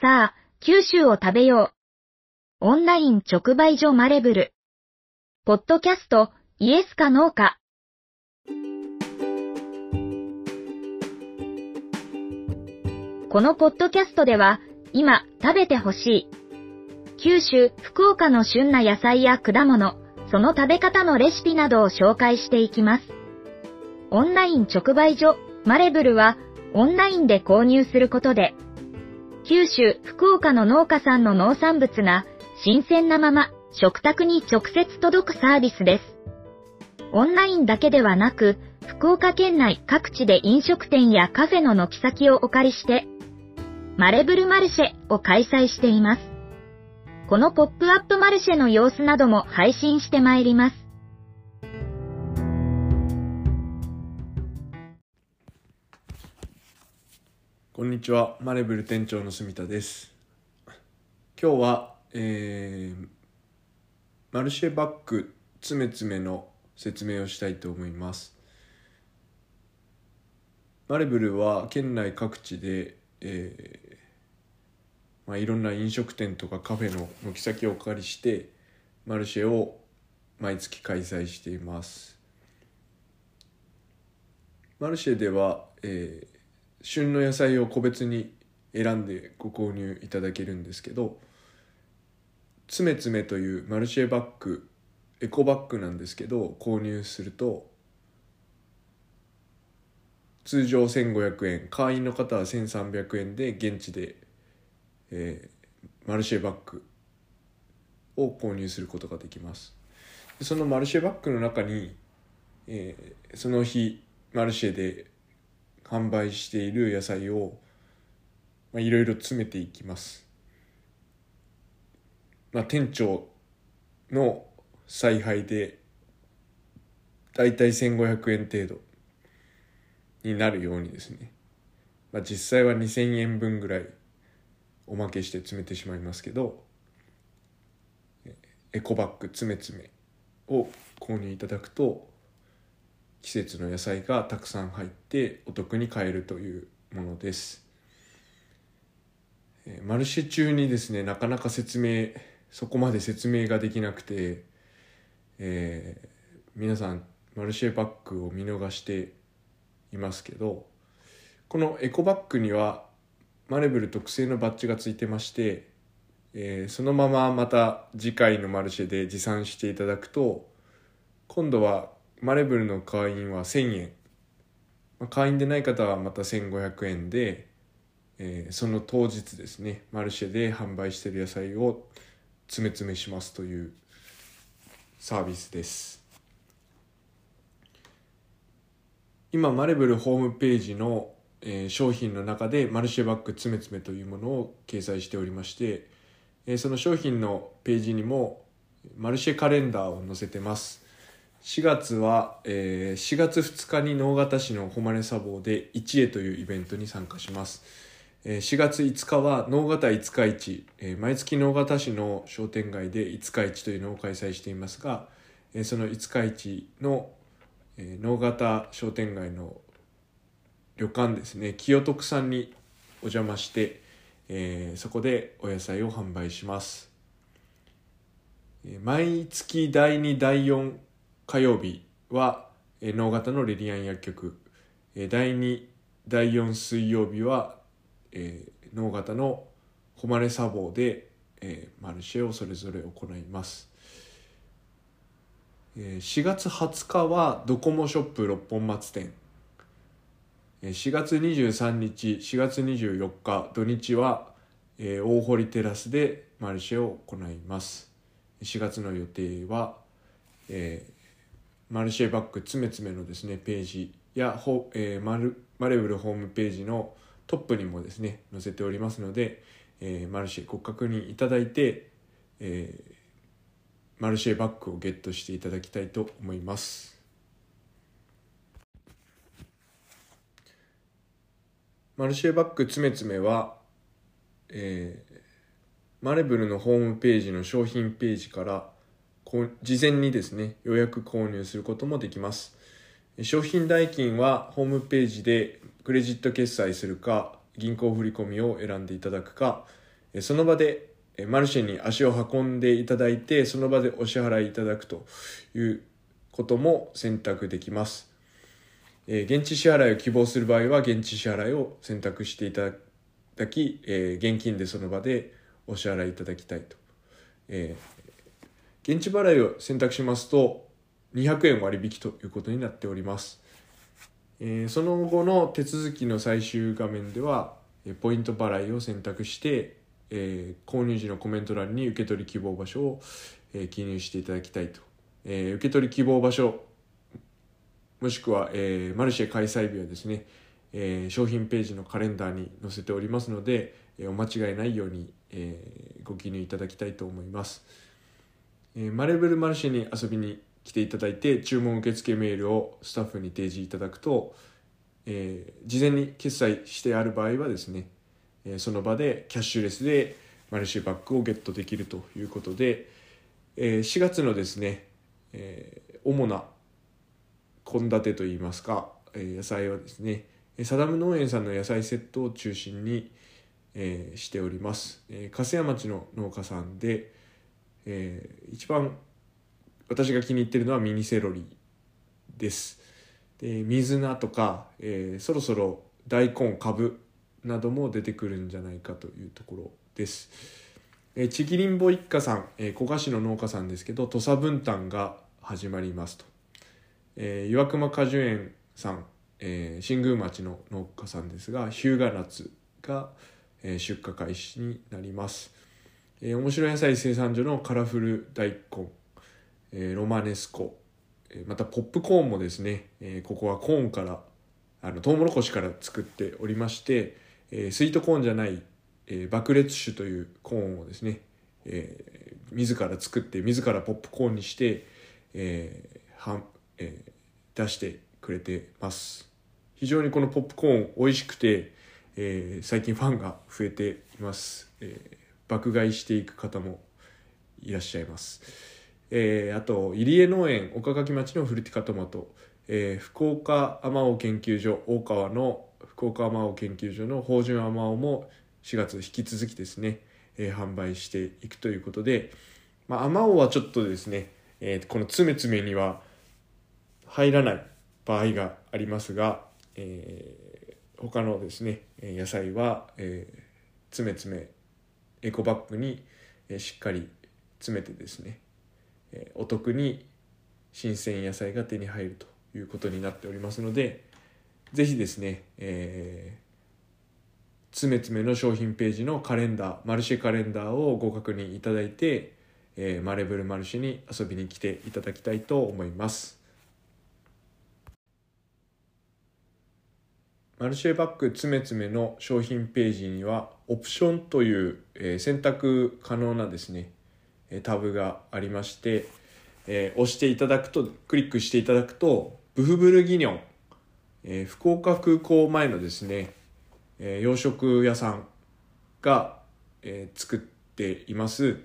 さあ、九州を食べよう。オンライン直売所マレブル。ポッドキャスト、イエスかノーか。このポッドキャストでは、今食べてほしい。九州、福岡の旬な野菜や果物、その食べ方のレシピなどを紹介していきます。オンライン直売所、マレブルは、オンラインで購入することで、九州、福岡の農家さんの農産物が、新鮮なまま、食卓に直接届くサービスです。オンラインだけではなく、福岡県内各地で飲食店やカフェの軒先をお借りして、マレブルマルシェを開催しています。このポップアップマルシェの様子なども配信してまいります。こんにちは、マレブル店長の住田です。今日は、えー、マルシェバッグつめつめの説明をしたいと思います。マレブルは県内各地で、えーまあ、いろんな飲食店とかカフェの軒先をお借りしてマルシェを毎月開催していますマルシェでは、えー、旬の野菜を個別に選んでご購入いただけるんですけどつめつめというマルシェバッグエコバッグなんですけど購入すると通常1500円会員の方は1300円で現地でえー、マルシェバッグを購入することができます。そのマルシェバッグの中に、えー、その日マルシェで販売している野菜をいろいろ詰めていきます、まあ、店長の采配でだいたい1500円程度になるようにですね、まあ、実際は2000円分ぐらいおまけして詰めてしまいますけどエコバッグ詰め詰めを購入いただくと季節の野菜がたくさん入ってお得に買えるというものです。マルシェ中にですねなかなか説明そこまで説明ができなくて、えー、皆さんマルシェバッグを見逃していますけどこのエコバッグにはマレブル特製のバッジがついてまして、えー、そのまままた次回のマルシェで持参していただくと今度はマレブルの会員は1000円、会員でない方はまた1500円で、えー、その当日ですねマルシェで販売してる野菜を詰め詰めしますというサービスです。今マレブルホームページのえー、商品の中でマルシェバッグつめつめというものを掲載しておりまして、えー、その商品のページにもマルシェカレンダーを載せてます。4月は、えー、4月2日に直方市の誉れ砂防で一会というイベントに参加します、えー、4月5日は直方五日市、えー、毎月直方市の商店街で五日市というのを開催していますが、えー、その五日市の、えー、直方商店街の旅館ですね清徳さんにお邪魔して、えー、そこでお野菜を販売します。毎月第2第4火曜日は能形のレリアン薬局。第2第4水曜日は能形の誉れ砂防でマルシェをそれぞれ行います。4月20日はドコモショップ六本松店。4月23日4月24日土日は、えー、大堀テラスでマルシェを行います。4月の予定は、えー、マルシェバッグつめつめのですねページやほ、えー、マルマレブルホームページのトップにもですね載せておりますので、えー、マルシェご確認いただいて、えー、マルシェバッグをゲットしていただきたいと思います。マルシェバッグつめつめは、えー、マレブルのホームページの商品ページから事前にですね予約購入することもできます。商品代金はホームページでクレジット決済するか銀行振込を選んでいただくかその場でマルシェに足を運んでいただいてその場でお支払いいただくということも選択できます。現地支払いを希望する場合は現地支払いを選択していただき現金でその場でお支払いいただきたいと。現地払いを選択しますと200円割引ということになっております。えその後の手続きの最終画面ではポイント払いを選択してえー、購入時のコメント欄に受け取り希望場所を、えー、記入していただきたいと、え、受け取り希望場所もしくは、え、マルシェ開催日はですね、え、商品ページのカレンダーに載せておりますので、え、お間違いないように、え、ご記入いただきたいと思います、え、マレブルマルシェに遊びに来ていただいて注文受付メールをスタッフに提示いただくと、えー、事前に決済してある場合はですねえその場でキャッシュレスでマルシェバッグをゲットできるということで、え4月のですね、え主な献立といいますか、え野菜はですねサダム農園さんの野菜セットを中心に、えしております、え粕屋町の農家さんで、え一番私が気に入ってるのはミニセロリです。で水菜とか、えー、そろそろ大根かぶなども出てくるんじゃないかというところです。えー、ちぎりんぼ一家さん、えー、古賀市の農家さんですけど土佐分担が始まりますと、えー、岩隈果樹園さん、えー、新宮町の農家さんですが日向夏が、え、出荷開始になります、えー、面白い野菜生産所のカラフル大根、えー、ロマネスコ、えー、またポップコーンもですね、え、ここはコーンからあのトウモロコシから作っておりまして、え、スイートコーンじゃない、え、爆裂種というコーンをですね、えー、自ら作って自らポップコーンにして、えーはえ、出してくれてます。非常にこのポップコーン美味しくて、え、最近ファンが増えています、え、爆買いしていく方もいらっしゃいます、えー、あと入江農園岡垣町のフルティカトマト、えー、福岡あまお研究所大川の福岡アマオ研究所の芳醇アマオも4月引き続きですね、えー、販売していくということで、まあ、アマオはちょっとですね、えー、このつめつめには入らない場合がありますが、えー、他のですね野菜は、えー、つめつめエコバッグに、しっかり詰めてですね、お得に新鮮野菜が手に入るということになっておりますので、ぜひですね、えー、つめつめの商品ページのカレンダー、マルシェカレンダーをご確認いただいて、えー、マレブルマルシェに遊びに来ていただきたいと思います。マルシェバッグつめつめの商品ページにはオプションという、え、選択可能なですねタブがありまして、え、押していただくとクリックしていただくとブフブルギニョンえ、福岡空港前のですね、え、洋食屋さんが、え、作っています。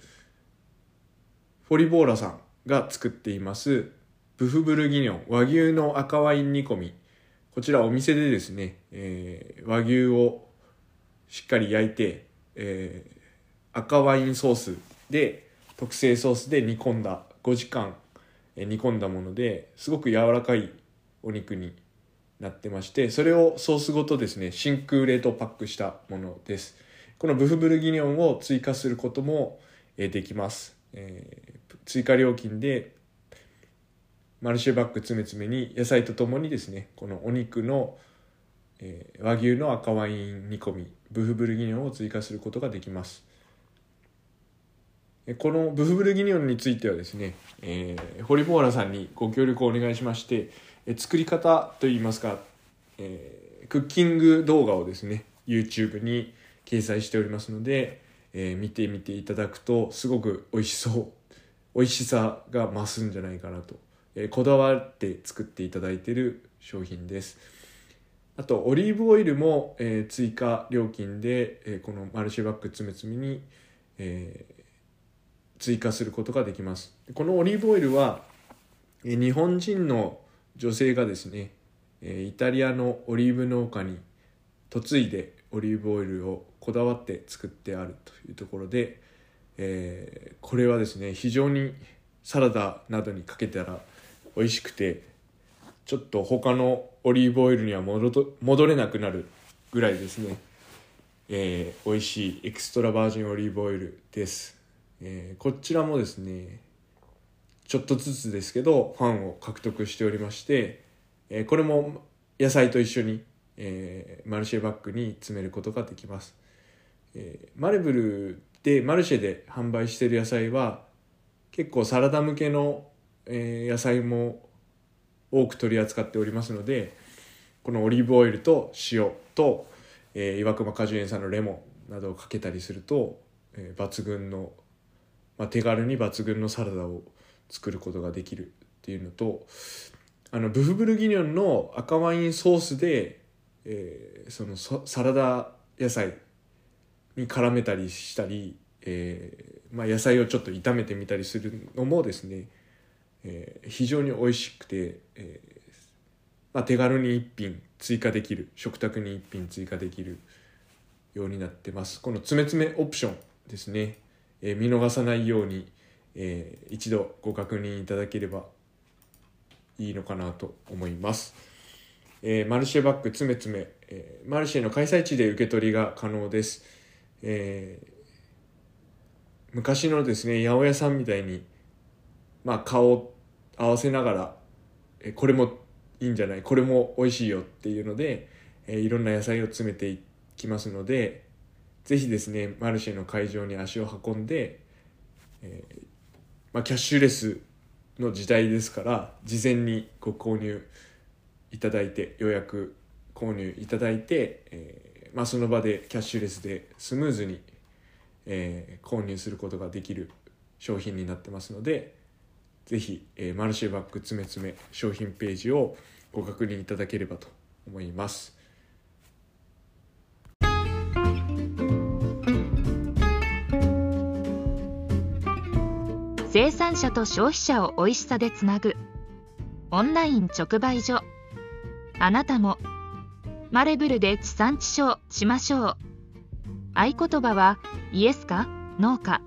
フォリボーラさんが作っています。ブフブルギニョン和牛の赤ワイン煮込み。こちらお店でですね、えー、和牛をしっかり焼いて、えー、赤ワインソースで特製ソースで煮込んだ5時間煮込んだものですごく柔らかいお肉になってましてそれをソースごとですね真空冷凍パックしたものです。このブフブルギニョンを追加することもできます、えー、追加料金でマルシェバッグ詰め詰めに野菜とともにですねこのお肉の、えー、和牛の赤ワイン煮込みブフブルギニョンを追加することができます。このブフブルギニョンについてはですね、えー、ホリボーラさんにご協力をお願いしましてえ作り方といいますか、えー、クッキング動画をですね YouTube に掲載しておりますので、えー、見てみていただくとすごく美味しそう美味しさが増すんじゃないかなと、え、こだわって作っていただいている商品です。あとオリーブオイルも、えー、追加料金で、えー、このマルシェバッグつめつめに、えー、追加することができます。このオリーブオイルは、えー、日本人の女性がですねえイタリアのオリーブ農家に嫁いでオリーブオイルをこだわって作ってあるというところで、えー、これはですね非常にサラダなどにかけたら美味しくてちょっと他のオリーブオイルには戻れなくなるぐらいですね、えー、美味しいエクストラバージンオリーブオイルです、えー、こちらもですねちょっとずつですけどファンを獲得しておりまして、えー、これも野菜と一緒に、えー、マルシェバッグに詰めることができます、えー、マレブルでマルシェで販売している野菜は結構サラダ向けの、えー、野菜も多く取り扱っておりますのでこのオリーブオイルと塩と、えー、岩隈果樹園さんのレモンなどをかけたりすると、えー、抜群の、まあ、手軽に抜群のサラダを作ることができるっていうのとあのブフブルギニョンの赤ワインソースで、えー、そのサラダ野菜に絡めたりしたり、えーまあ、野菜をちょっと炒めてみたりするのもですねえー、非常に美味しくて、えーまあ、手軽に1品追加できる食卓に1品追加できるようになってます。この詰め詰めオプションですね、えー、見逃さないように、えー、一度ご確認いただければいいのかなと思います、えー、マルシェバッグ詰め詰め、えー、マルシェの開催地で受け取りが可能です、えー、昔のですね八百屋さんみたいにまあ顔合わせながら、えこれもいいんじゃない？これも美味しいよっていうので、えいろんな野菜を詰めていきますのでぜひですねマルシェの会場に足を運んで、えー、まあ、キャッシュレスの時代ですから事前にご購入いただいて予約購入いただいて、えー、まあ、その場でキャッシュレスでスムーズに、えー、購入することができる商品になってますのでぜひ、えー、マルシェバッグ詰め詰め商品ページをご確認いただければと思います。生産者と消費者を美味しさでつなぐ。オンライン直売所。あなたもマレブルで地産地消しましょう。合言葉はイエスかノーか。